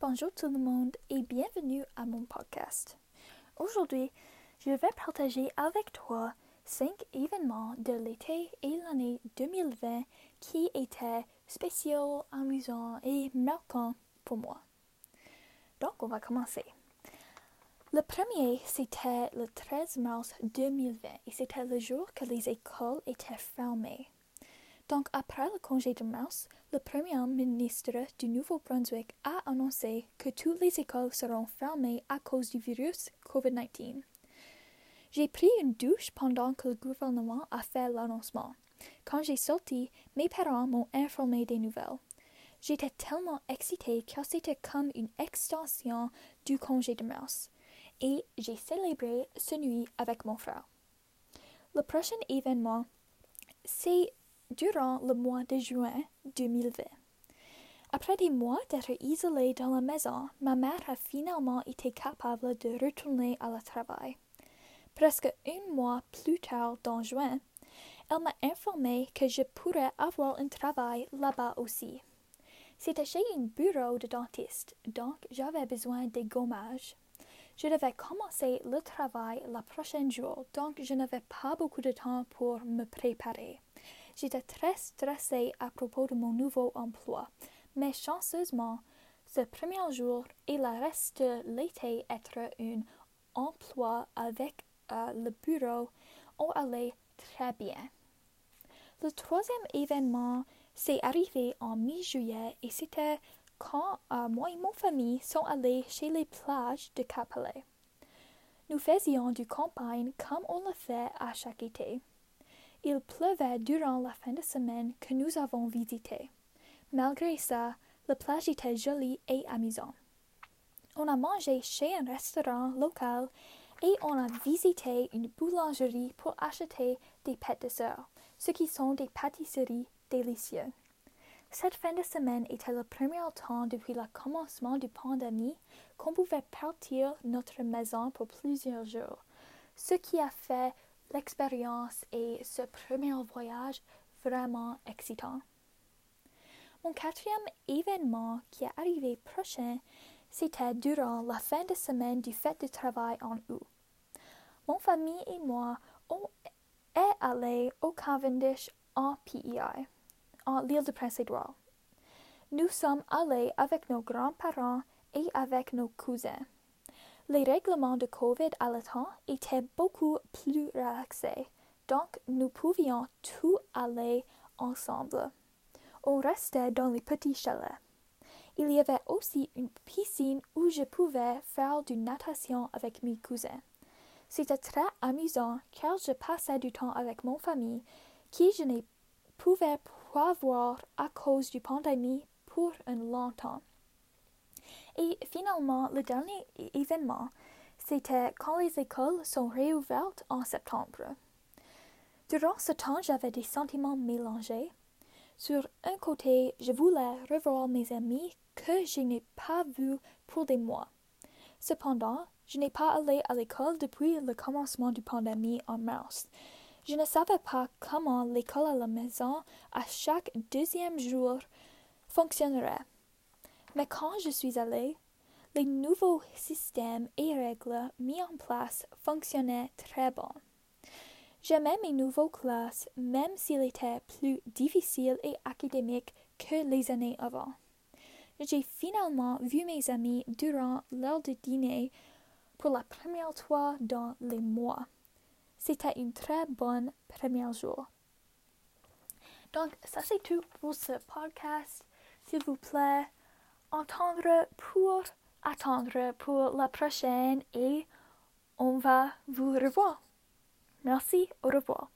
Bonjour tout le monde et bienvenue à mon podcast. Aujourd'hui, je vais partager avec toi cinq événements de l'été et l'année 2020 qui étaient spéciaux, amusants et marquants pour moi. Donc, on va commencer. Le premier, c'était le 13 mars 2020 et c'était le jour que les écoles étaient fermées. Donc, après le congé de mars, le Premier ministre du Nouveau-Brunswick a annoncé que toutes les écoles seront fermées à cause du virus COVID-19. J'ai pris une douche pendant que le gouvernement a fait l'annoncement. Quand j'ai sorti, mes parents m'ont informé des nouvelles. J'étais tellement excitée que c'était comme une extension du congé de mars. Et j'ai célébré ce nuit avec mon frère. Le prochain événement, c'est durant le mois de juin 2020. Après des mois d'être isolée dans la maison, ma mère a finalement été capable de retourner à la travail. Presque un mois plus tard, dans juin, elle m'a informé que je pourrais avoir un travail là-bas aussi. C'était chez un bureau de dentiste, donc j'avais besoin de gommage. Je devais commencer le travail le prochain jour, donc je n'avais pas beaucoup de temps pour me préparer. J'étais très stressée à propos de mon nouveau emploi, mais chanceusement, ce premier jour et le reste de l'été être un emploi avec euh, le bureau ont allé très bien. Le troisième événement s'est arrivé en mi-juillet et c'était quand euh, moi et mon famille sont allés chez les plages de Capelé. Nous faisions du campagne comme on le fait à chaque été. Il pleuvait durant la fin de semaine que nous avons visité. Malgré ça, la plage était jolie et amusante. On a mangé chez un restaurant local et on a visité une boulangerie pour acheter des pâtes ce qui sont des pâtisseries délicieuses. Cette fin de semaine était le premier temps depuis le commencement du pandémie qu'on pouvait partir notre maison pour plusieurs jours, ce qui a fait l'expérience et ce premier voyage vraiment excitant. Mon quatrième événement qui est arrivé prochain, c'était durant la fin de semaine du fête de travail en août. Mon famille et moi on allés au Cavendish en PEI, en l'île de Prince-Édouard. Nous sommes allés avec nos grands-parents et avec nos cousins. Les règlements de COVID temps étaient beaucoup plus relaxés, donc nous pouvions tout aller ensemble. On restait dans les petits chalets. Il y avait aussi une piscine où je pouvais faire du natation avec mes cousins. C'était très amusant car je passais du temps avec mon famille qui je ne pouvais pas voir à cause du pandémie pour un long temps. Et finalement, le dernier événement, c'était quand les écoles sont réouvertes en septembre. Durant ce temps, j'avais des sentiments mélangés. Sur un côté, je voulais revoir mes amis que je n'ai pas vus pour des mois. Cependant, je n'ai pas allé à l'école depuis le commencement du pandémie en mars. Je ne savais pas comment l'école à la maison à chaque deuxième jour fonctionnerait. Mais quand je suis allée, les nouveaux systèmes et règles mis en place fonctionnaient très bien. J'aimais mes nouveaux classes même s'ils étaient plus difficiles et académiques que les années avant. J'ai finalement vu mes amis durant l'heure de dîner pour la première fois dans les mois. C'était une très bonne première jour. Donc, ça c'est tout pour ce podcast. S'il vous plaît, entendre pour attendre pour la prochaine et on va vous revoir. Merci, au revoir.